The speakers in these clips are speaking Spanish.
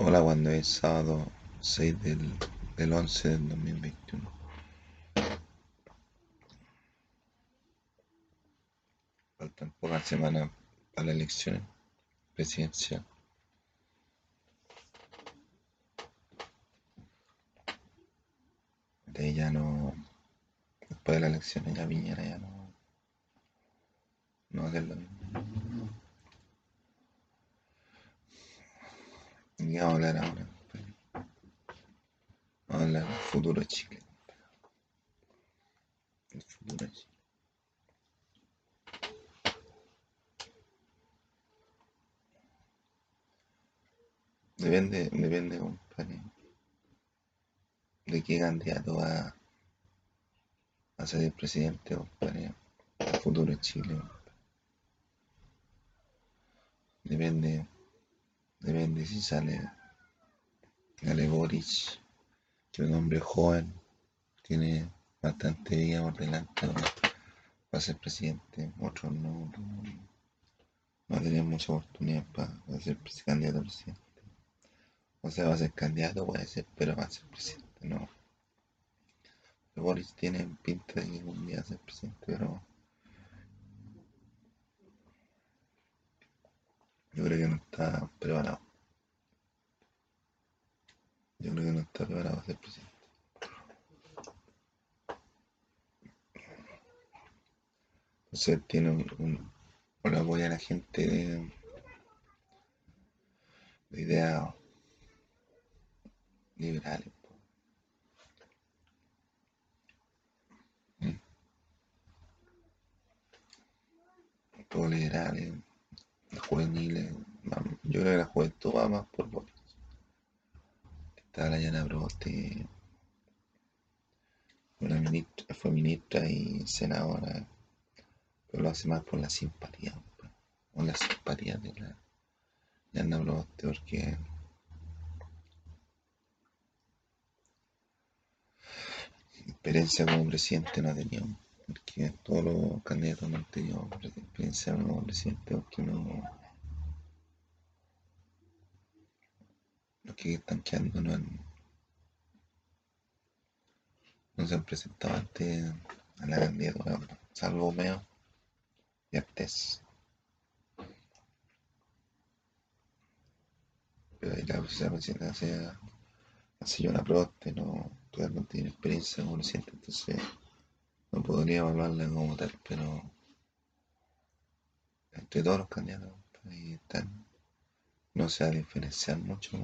Hola, cuando es sábado 6 del, del 11 del 2021. Faltan pocas semanas para la elección presidencial. De ya no. Después de la elección ya Piñera ya no. No va. A hablar ahora. Vamos a hablar del futuro Chile. El futuro Chile. Depende, depende, compadre, de qué candidato va a ser presidente, compadre, el futuro Chile. Depende, depende si sale, sale Boric, que es un hombre joven, tiene bastante vida por delante ¿no? para ser presidente. Otros no, no, no mucha oportunidad para, para ser candidato a presidente. O sea, va a ser candidato, puede ser, pero va a ser presidente, no. Boris tiene pinta de que algún día ser presidente, pero yo creo que no está preparado. Yo creo que no está preparado para ser presidente. Entonces tiene un, un o le apoya a la gente de, de ideas liberales. liberales, juveniles. Yo creo que la juventud va más por Boris. Está la Yana Proboste, una ministra, fue ministra y senadora, pero lo hace más por la simpatía, po. por la simpatía de la Yana Proboste, porque experiencia como presidente no ha tenido, porque todos los candidatos no han tenido experiencia como presidente, porque no, los que están quedando no, han- no se han presentado antes a la candidatura, salvo Meo y Artés. Pero ahí la la presidenta se hace una Proboste, no, todavía no tiene experiencia como presidente, entonces no podría evaluarla como tal, pero entre todos los candidatos están, no se va a diferenciar mucho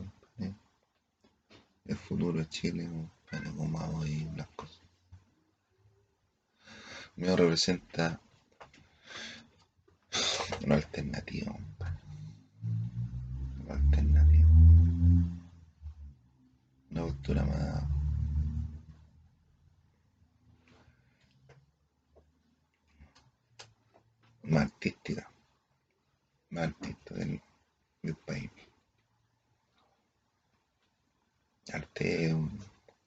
el futuro de Chile compadre, como va hoy las cosas. Meo representa una alternativa, una alternativa, una postura más, más artística, más artista del, del país. Arte es un,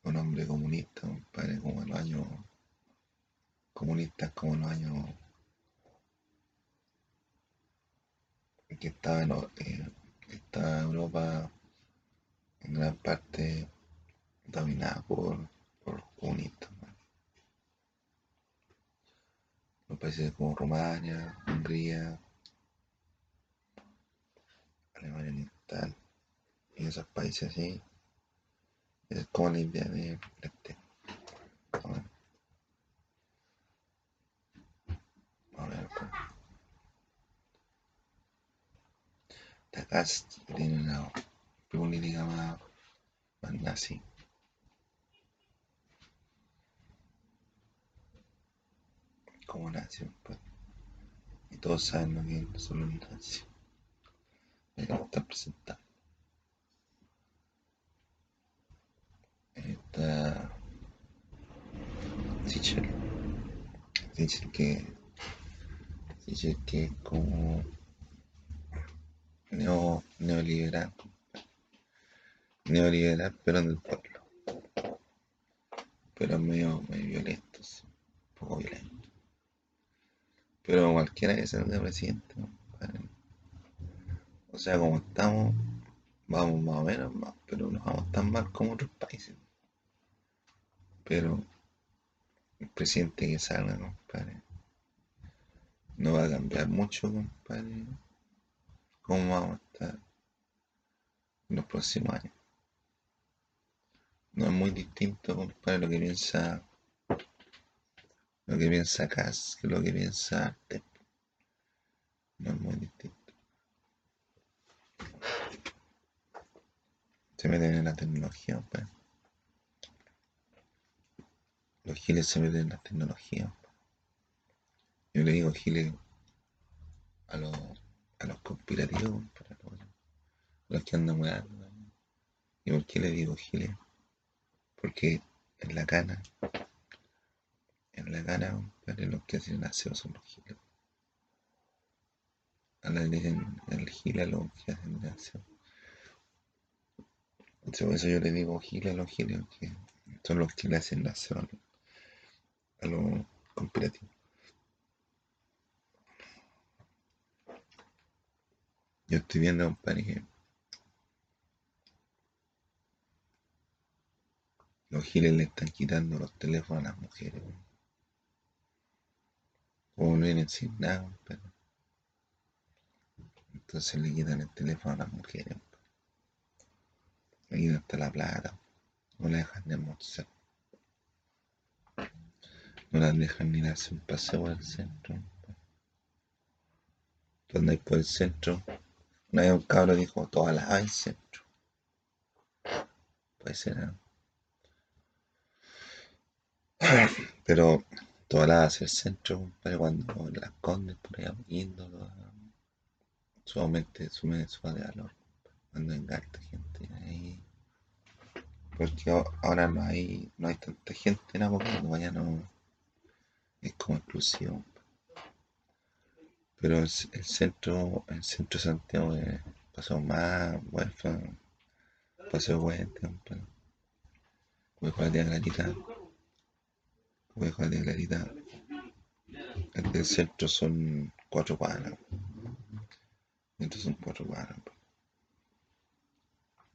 un hombre comunista, compadre, como en los años comunistas, como en los años que estaba en, eh, estaba Europa en gran parte dominada por, por los comunistas. ¿no? Países como Rumania, Hungría, Alemania Oriental y esos países así. Es como la idea de este. A ver, a ver, pues. Tagast tiene una más, más nazi. Como nazi, pues. Y todos saben lo que son los nazis. Mira cómo están presentados. Está Sichel. Sichel que. Sichel que es como. Neo, neoliberal. Neoliberal, pero del pueblo. Pero medio, medio violento, sí, un poco violento. Pero cualquiera que salga presidente, compadre, O sea, como estamos, vamos más o menos más, pero no vamos tan mal como otros países. Pero el presidente que salga, compadre, no va a cambiar mucho, compadre, cómo vamos a estar en los próximos años. No es muy distinto, compadre, lo que piensa lo que piensa Cass que lo que piensa Arte. No es muy distinto. Se meten en la tecnología, compadre. Los giles se meten en la tecnología. Yo le digo giles a los, a los conspirativos, para los, que andan weando. ¿Y por qué le digo giles? Porque en la cana, en la cana, compadre, los que hacen aseo son los giles. A la dicen el gile a los que hacen aseo. Por eso yo le digo giles a los giles, que son los que le hacen aseo a los conspirativos. Yo estoy viendo, compadre, que los giles le están quitando los teléfonos a las mujeres. Como no vienen sin nada, compadre. Entonces le quitan el teléfono a las mujeres. Le quitan hasta la plata. No la dejan de almorzar. No las dejan ni darse un paseo el centro. Tú andáis por el centro una vez un cabro dijo, toda la hay centro. Puede ser, ¿no? Pero toda la hace el centro, compadre, cuando las condes por allá yendo, sumamente sube su de valor. Cuando engalta gente ahí. Porque ahora no hay, no hay tanta gente, ¿no? Porque vaya no es como exclusivo. Pero el, centro, el centro de Santiago eh, pasó más, bueno, pasó bueno, voy a jugar de clarita, voy a jugar de clarita. El del centro son cuatro cuadras. Entonces son cuatro cuadras.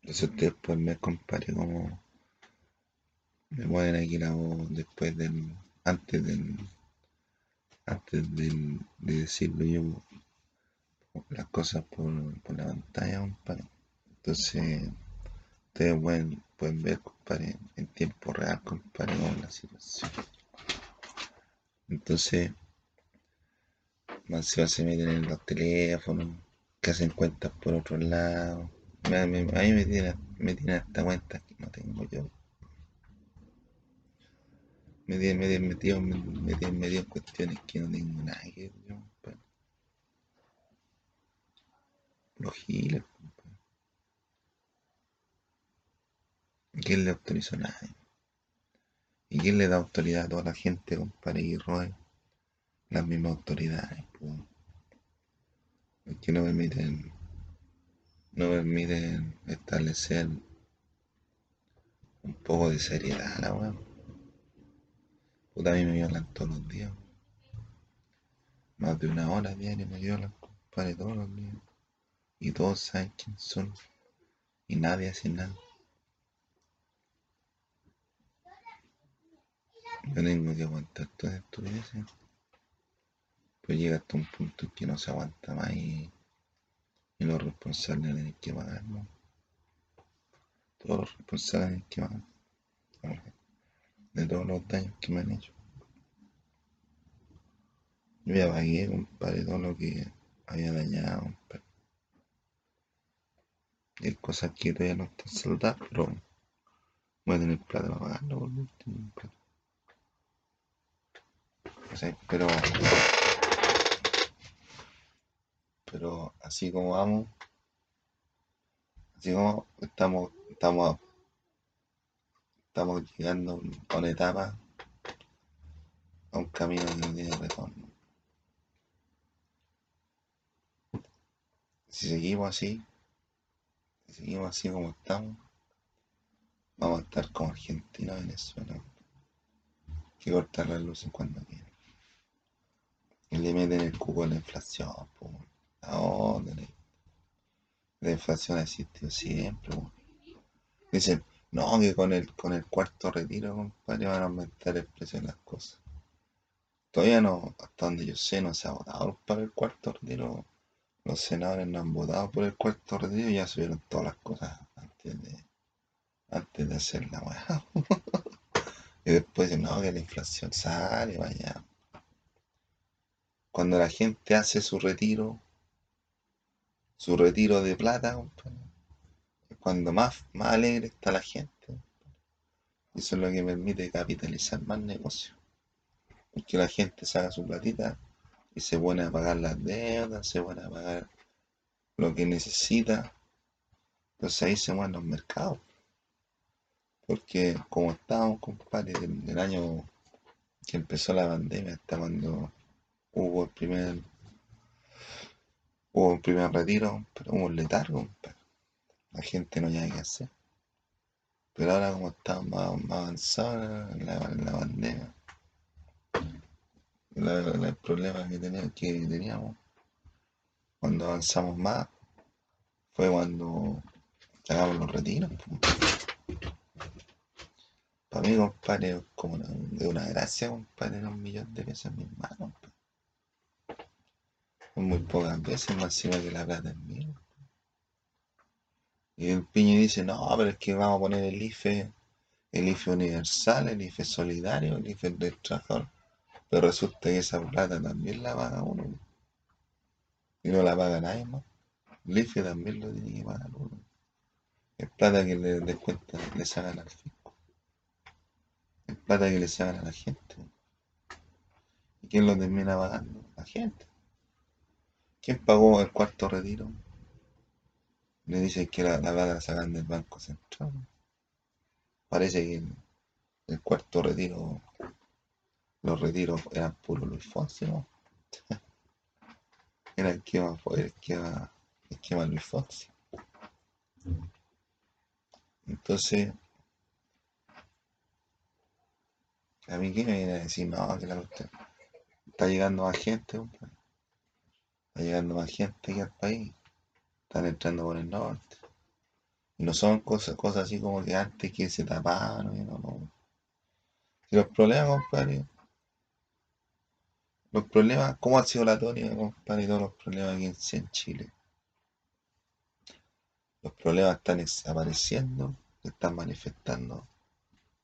Entonces después me comparé como me mueven aquí la voz después del, antes del antes de, decirlo yo las cosas por, la pantalla, compadre. Entonces, ustedes pueden, pueden ver, compadre, en tiempo real, compadre, con la situación. Entonces, más se meten en los teléfonos, que hacen cuentas por otro lado. a mí me tienen, me tienen hasta cuentas que no tengo yo me tienen medio metido, me, me tienen cuestiones que no tengo nada que ver, yo, compadre. Los giles, compadre. ¿Quién le autorizó a nadie? ¿Y quién le da autoridad a toda la gente, compadre, y roe? Las mismas autoridades, pues. Es que no permiten, no establecer un poco de seriedad la weón. Puta, a mí me violan todos los días. Más de una hora diaria me violan, compadre, todos los días. Y todos saben quién son. Y nadie hace nada. Yo tengo que aguantar todas estupideces. Pues llega hasta un punto en que no se aguanta más y, los responsables tienen que pagar, ¿no? Todos los responsables tienen que pagar de todos los daños que me han hecho. Yo ya pagué, compadre, todo lo que había dañado, compadre. Y hay cosas que todavía no están saldadas, pero voy a tener plata para pagarlo por último. O sea, pero, pero así como vamos, así como estamos, estamos estamos llegando a una etapa, a un camino que no tiene retorno. Si seguimos así, si seguimos así como estamos, vamos a estar como Argentina, Venezuela, que cortar las luces cuando quieren. Y le meten el cubo a la inflación, po. ¿A dónde La inflación ha existido siempre, weón. Dicen, no, que con el, con el cuarto retiro, compadre, van a aumentar el precio de las cosas. Todavía no, hasta donde yo sé, no se ha votado para el cuarto retiro. Los senadores no han votado por el cuarto retiro y ya subieron todas las cosas antes de, antes de hacer la y después dicen, no, que la inflación sale, vaya. Cuando la gente hace su retiro, su retiro de plata, es cuando más, más alegre está la gente. Eso es lo que permite capitalizar más negocios. Porque la gente saca su platita y se pone a pagar las deudas, se pone a pagar lo que necesita. Entonces ahí se mueven los mercados. Porque como estábamos, compadre, del, del año que empezó la pandemia hasta cuando hubo el primer hubo un primer retiro, pero hubo un letargo, compadre. La gente no había que hacer. Pero ahora como estamos más, más avanzados en la, en la la- el problema que teníamos, que teníamos cuando avanzamos más fue cuando sacamos los retiros. Para mí, compadre, como una, de una gracia, compadre, un millón de pesos en mis manos. Muy pocas veces, más encima que la plata es mía. Y el piño dice, no, pero es que vamos a poner el IFE, el IFE universal, el IFE solidario, el IFE del trabajador. Pero resulta que esa plata también la paga uno. Y no la paga nadie más. El IFE también lo tiene que pagar uno. Es plata que le descuentan, le sacan al fisco. Es plata que le sacan a la gente. ¿Y quién lo termina pagando? La gente. ¿Quién pagó el cuarto retiro? Le dicen que la, la plata la sacan del Banco Central. Parece que el, cuarto retiro, los retiros eran puro Luis Fonsi, ¿no? Era el esquema, el esquema, el esquema Luis Fonsi. Entonces, a mí que me viene a decir, no, que la está llegando más gente, compadre. Está llegando más gente aquí al país. Están entrando por el norte. Y no son cosas, cosas así como que antes que se tapaban, ¿no? Y no, no. Si los problemas, compadre, los problemas, ¿cómo ha sido la tónica, compadre, y todos los problemas aquí en, Chile? Los problemas están apareciendo, se están manifestando.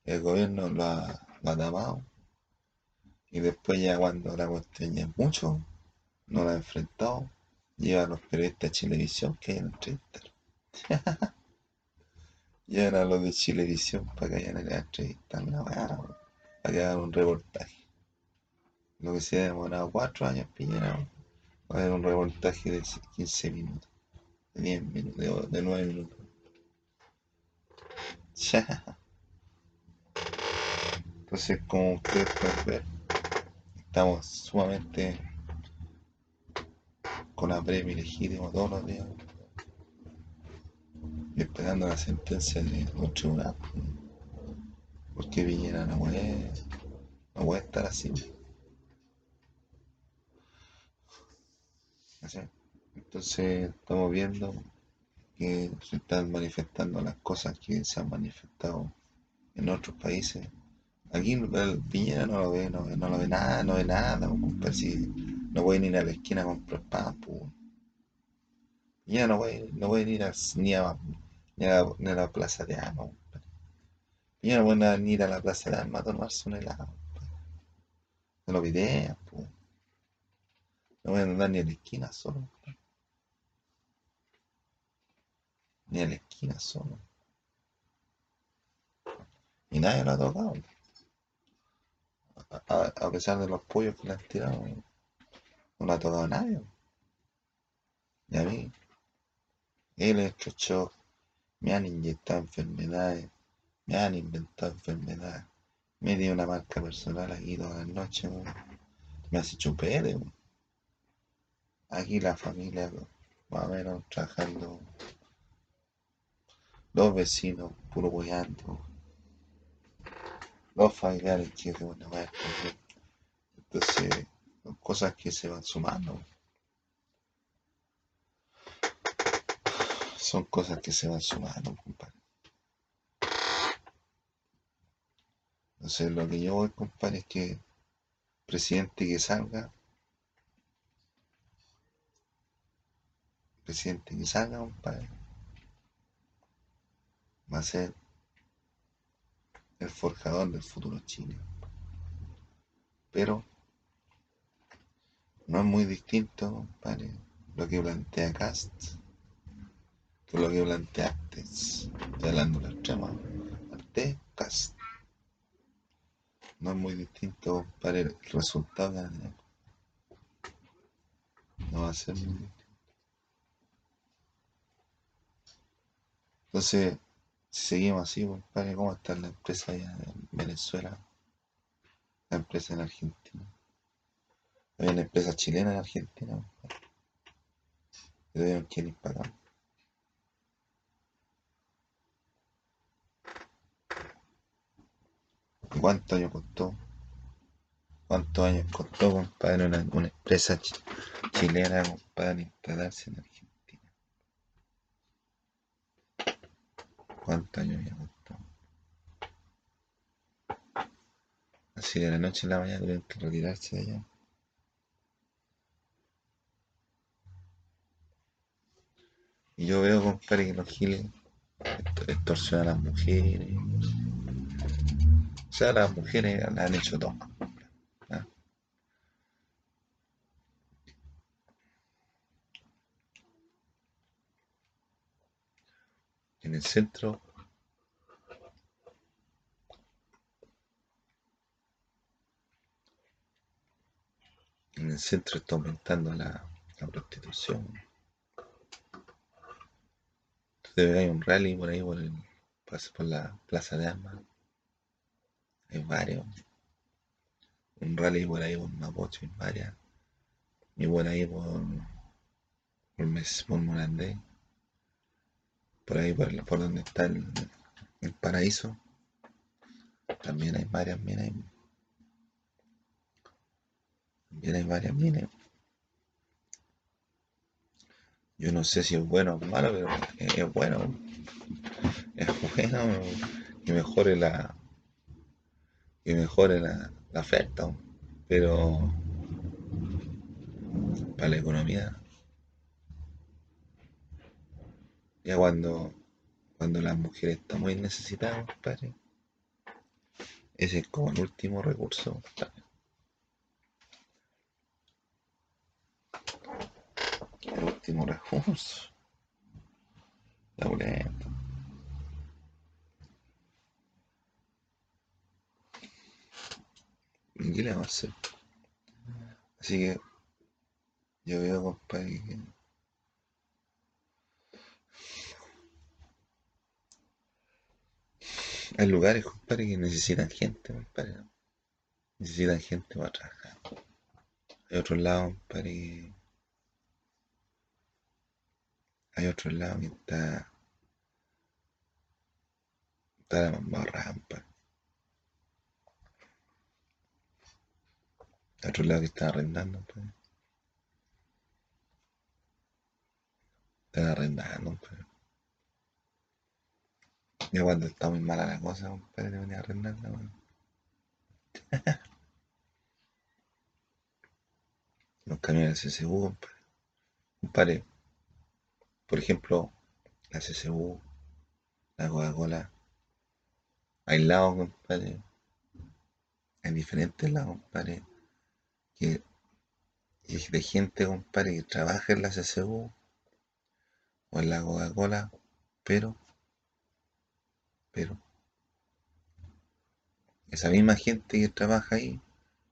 El gobierno lo ha, lo ha tapado. Y después ya cuando la cuestión ya es mucho, no la ha enfrentado, lleva a los periodistas de Chilevisión que hayan entrevistar. Llevan a los de Chilevisión para que hayan a entrevistar la weá, para que hagan un reportaje. Lo que se ha demorado cuatro años Piñera, va a haber un reportaje de 15 minutos, de 10 minutos, de, de 9 minutos. Ya. Entonces, como ustedes pueden ver, estamos sumamente con apremio ilegítimo todos los días, y esperando la sentencia de un tribunal. Porque Piñera no puede, no estar así. Entonces estamos viendo que se están manifestando las cosas que se han manifestado en otros países. Aquí el Piñera no lo ve, no, no lo ve nada, no ve nada, compadre, no pueden ir a la esquina a comprar pan, pues. Piñera no puede, no pueden ir a- ni, a, ni, a, ni a la plaza de compadre. Piñera no pueden ir a la plaza de armas a tomarse un helado. No lo videan, pues. No pueden andar ni a la esquina solo. Ni a la esquina solo. Y nadie lo ha tocado. A- a pesar de los pollos que le han tirado, no lo ha tocado nadie. Y a mí, electrochoc, me han inyectado enfermedades, me han inventado enfermedades, me dio una marca personal aquí todas las noches, weón. me hace chupete. weón. Aquí la familia, más o menos, trabajando, los vecinos, puro weyando, los familiares que una manera Entonces, cosas que se van sumando. son cosas que se van sumando, compadre. Entonces lo que yo voy, compadre, es que presidente que salga, presidente que salga, compadre, va a ser el forjador del futuro Chile. Pero no es muy distinto, compadre, lo que plantea Cast que lo que planteaste. Estoy hablando de la extrema. Arte, Cast. No es muy distinto, compadre, el resultado No va a ser muy distinto. Entonces, si seguimos así, compadre, ¿cómo está la empresa allá en Venezuela? La empresa en Argentina. Hay una empresa chilena en Argentina. Y tuvieron. ¿Cuántos años costó? ¿Cuántos años costó, compadre, una, una empresa chilena, compadre, instalarse en Argentina? ¿Cuántos años ya costó? Así de la noche a la mañana tuvieron que retirarse de allá. Y yo veo, compadre, que los giles extorsionan a las mujeres. O sea, las mujeres las han hecho todo. En el centro en el centro está aumentando la prostitución. Hay un rally por ahí por, el, por la plaza de armas. Hay varios. Un rally por ahí por Mapocho, hay varias. Y por ahí por, por, Mes, por Morandé. Por ahí por, por donde está el, el paraíso. También hay varias minas. También hay varias minas. Yo no sé si es bueno o malo, pero es bueno. Es bueno y mejore la, que mejore la, la oferta, pero para la economía, ya cuando, cuando las mujeres están muy necesitadas, compadre, ese es como el último recurso. El último recurso. La boleta. ¿Qué le vamos a hacer? Así que yo veo, compadre, que hay lugares, compadre, que necesitan gente, compadre. Necesitan gente para trabajar. Hay otros lados, compadre, que... Hay otros lados que está... Está la más rampa. otro lado que están arrendando, pues. Están arrendando, pues. Ya cuando está muy mala la cosa, compadre, te venía a arrendar, weón. Los camiones CCU, compadre. Compadre, por ejemplo, la CCU, la Coca-Cola, hay lados, compadre. Hay diferentes lados, compadre que es de gente, compadre, que trabaja en la CCU o en la Coca-Cola, pero, pero, esa misma gente que trabaja ahí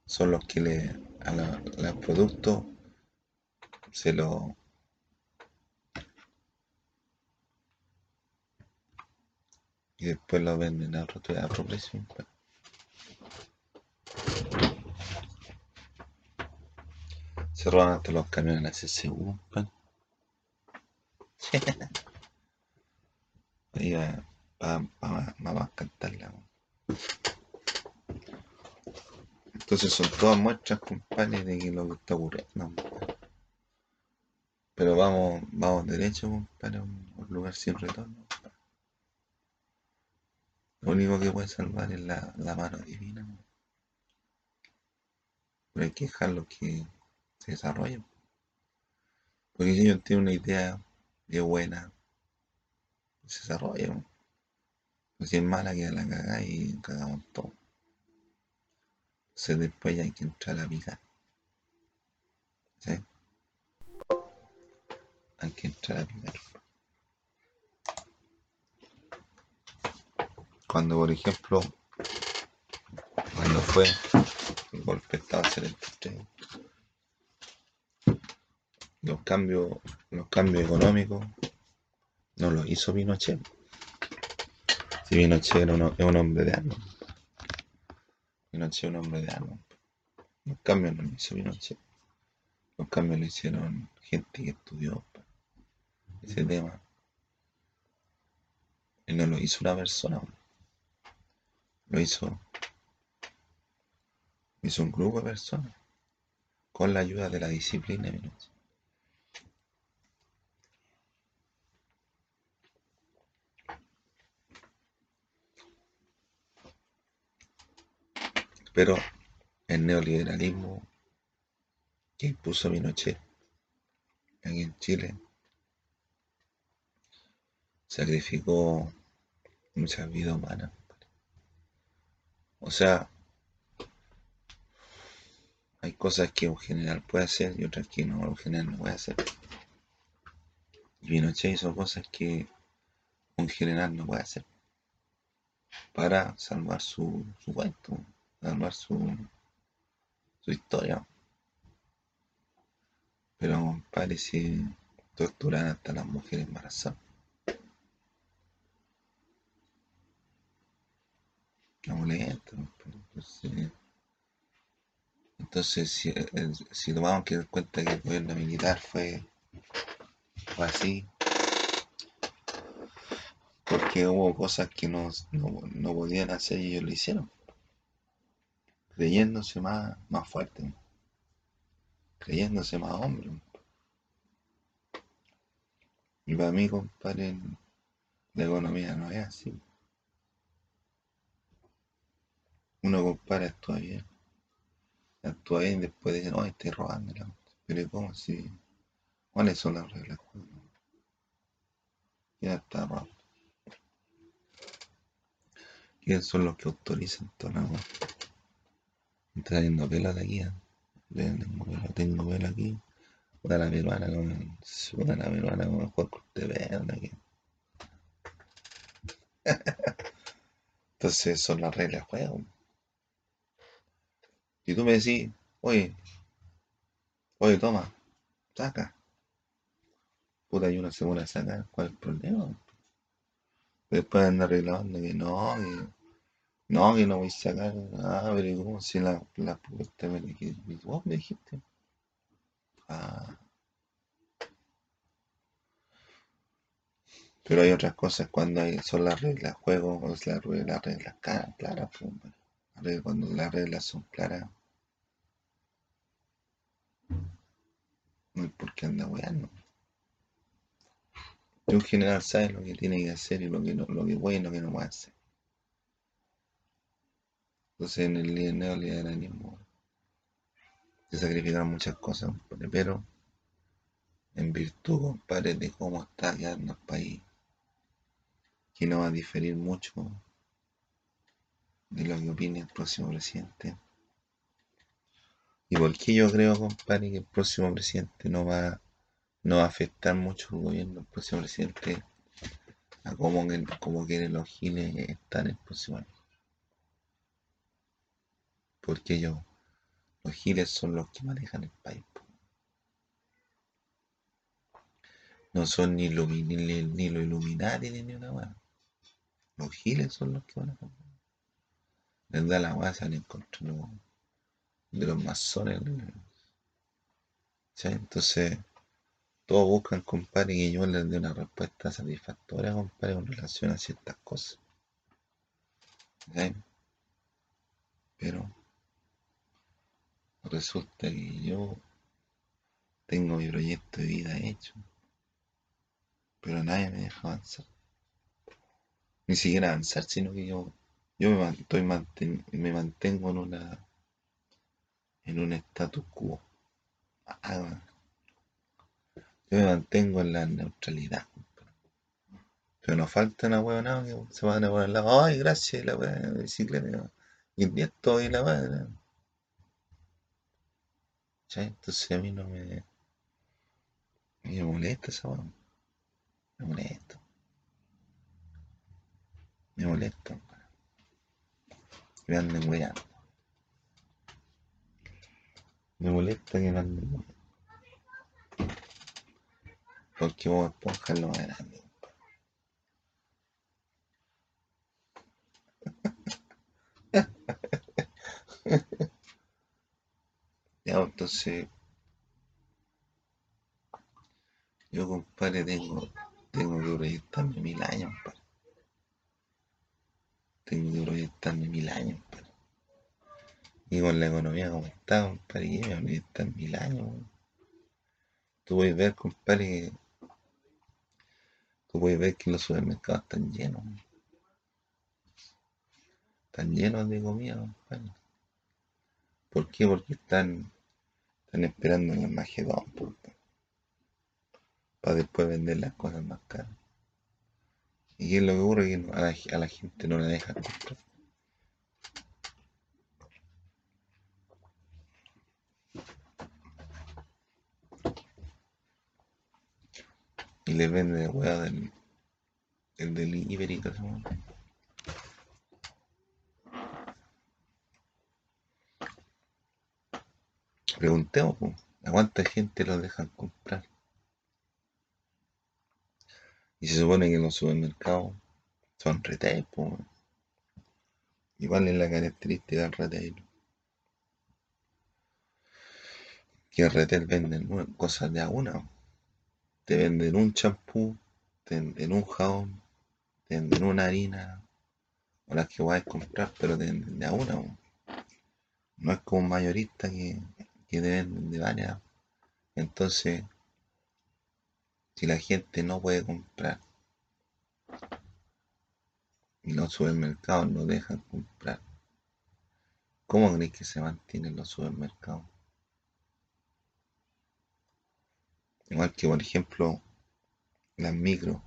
son los que le, a los productos se lo y después lo venden a otro, a otro precio. Se roban hasta los camiones SSU, pan. Ahí va, va, va, a cantarla. Entonces son todas muestras, compadre, de lo que está ocurriendo. Pero vamos, vamos derecho un, un lugar sin retorno. Lo único que puede salvar es la, la mano divina. Pero hay que dejarlo que se desarrolle. Porque si ellos tienen una idea de buena, se desarrolla. ¿no? Pues si es mala, queda la cagada y cagamos todo. Entonces después ya hay que entrar a picar. ¿Sí? Hay que entrar a picar. Cuando, por ejemplo, cuando fue el golpe de Estado del 73, los cambios, los cambios económicos no los hizo Pinochet. Si Pinochet era es un hombre de armas. Pinochet es un hombre de armas. Los cambios no los hizo Pinochet. Los cambios lo hicieron gente que estudió ese tema. Y no lo hizo una persona. Lo hizo, hizo un grupo de personas. Con la ayuda de la disciplina. Pero el neoliberalismo que impuso Pinochet aquí en Chile sacrificó muchas vidas humanas. O sea, hay cosas que un general puede hacer y otras que no, un general no puede hacer. Y Pinochet hizo cosas que un general no puede hacer para salvar su, su cuento, salvar su, su historia. Pero, compadre, si torturan hasta las mujeres embarazadas. Qué molesta, compadre. Entonces, entonces si, eh, si tomamos que en cuenta que el gobierno militar fue, fue así, porque hubo cosas que no, no, no podían hacer y ellos lo hicieron, creyéndose más, más fuerte, creyéndose más hombre. Y para mí, compadre, la economía no es así. Uno, compadre, actúa bien. Actúa bien y después dice, no, estoy robando. la cuestión". Pero ¿cómo si? ¿Cuáles son las reglas? Ya está robando. ¿Quiénes son los que autorizan toda la cosa? Me está trayendo pelo de aquí. ¿eh? Tengo pelo, tengo pelo aquí. Puta la peruana. Puta la peruana con Juan Corteverde aquí. Entonces son las reglas del juego. Si tú me decís, oye, oye, toma, saca. Puta, y uno se pone a sacar, ¿cuál es el problema? Después andan reclamando que no, que no, que no voy a sacar. Ah, pero ¿y ¿cómo si la, la puta me dijiste? Vos me dijiste. Ah. Pero hay otras cosas cuando hay, son las reglas juego, es la, las reglas ca- claras. pues, Cuando las reglas son claras, no por qué andar weando. Un general sabe lo que tiene que hacer y lo que, no, lo que puede y lo que no puede hacer. Entonces en el neoliberalismo se sacrifican muchas cosas, pero en virtud, compadre, de cómo está quedando el país, que no va a diferir mucho de lo que opine el próximo presidente. ¿Y por qué yo creo, compadre, que el próximo presidente no va, no va a afectar mucho el gobierno, el próximo presidente, a cómo, cómo quieren los giles estar el próximo año? Porque ellos, los giles son los que manejan el país. No son ni, lumi- ni, ni, los Illuminati ni una weá. Los giles son los que manejan. Les da la weá, salen contra los, de los masones. ¿sí? Entonces, todos buscan, compadre, que yo les dé una respuesta satisfactoria, compadre, con relación a ciertas cosas. ¿sí? Pero resulta que yo Tengo mi proyecto de vida hecho. Pero nadie me deja avanzar. Ni siquiera avanzar, sino que yo, yo me, estoy me mantengo en una en un status quo. Ah, yo me mantengo en la neutralidad. Pero no falta una hueá que se van a poner al lado. Ay, gracias, la hueá de bicicleta. Y esto y la hueá. Entonces a mí no me. Me molesta esa hueá. Me molesta. Me molesta. Me anden weyando. Me molesta que anden weyando. Porque vos esponja es lo más grande. ya, entonces. Yo, compadre, tengo, tengo que proyectarme mil años. Tengo que proyectarme mil años. Y con la economía como está, compadre, yo me mil años. Tú puedes ver, compadre, tú puedes ver que los supermercados están llenos. Están llenos de comida, compadre. ¿Por qué? Porque están, están esperando en el Magedón, para después vender las cosas más caras. ¿Y es lo que ocurre? Que a la, a la gente no la dejan comprar. Y le vende la weá del, el delivery que hacemos. Preguntemos, ¿a cuánta gente lo dejan comprar? Y se supone que los supermercados son retail, pues. Igual es la característica del retail. Que el retail venden cosas de a una te venden un champú, te venden un jabón, te venden una harina, o las que vas a comprar, pero te venden de a una. No es como un mayorista que, que te venden de varias. Entonces, si la gente no puede comprar y los supermercados no dejan comprar, ¿cómo crees que se mantienen los supermercados? Igual que, por ejemplo, las micros.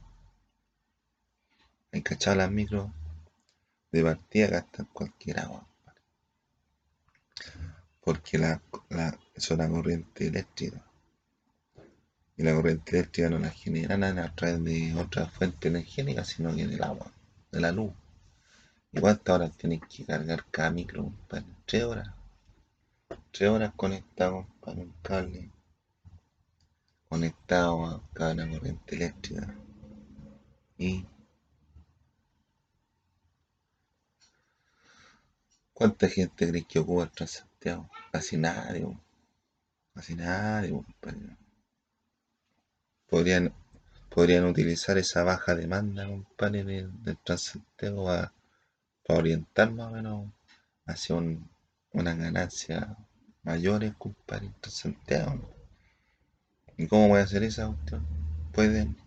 Hay cachado las micros de partida gastan cualquier agua. Porque la, la, es la corriente eléctrica. Y la corriente eléctrica no la generan a través de otra fuente energética, sino que del agua, de la luz. ¿Y cuántas horas tienes que cargar cada micro, para Tres horas. Tres horas conectado para un cable conectado a cada corriente eléctrica y ¿Cuánta gente cree que ocupa el Transantiago? Casi nadie, casi nadie. Podrían, podrían utilizar esa baja demanda, compadre, del, del Transantiago para, orientar más o menos hacia un, una ganancia mayores, compadre, en Transantiago. ¿Y cómo voy a hacer esa cuestión? Pueden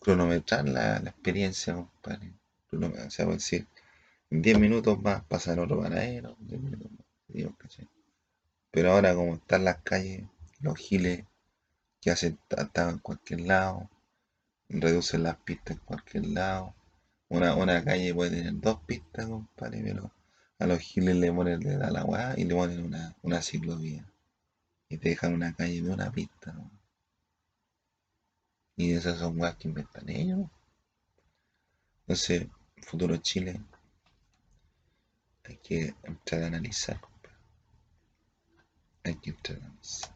cronometrar la, experiencia, compadre. O sea, decir, en 10 minutos más pasar otro paradero, 10 minutos más. Pero ahora, como están las calles, los giles que hacen en cualquier lado, reducen las pistas en cualquier lado. Una, una calle puede tener dos pistas, compadre, pero a los giles le ponen de la agua y le ponen una, una ciclovía. Y te dejan una calle de una pista. Y esas son weas que inventan ellos. Entonces, futuro Chile hay que entrar a analizar. Hay que entrar a analizar.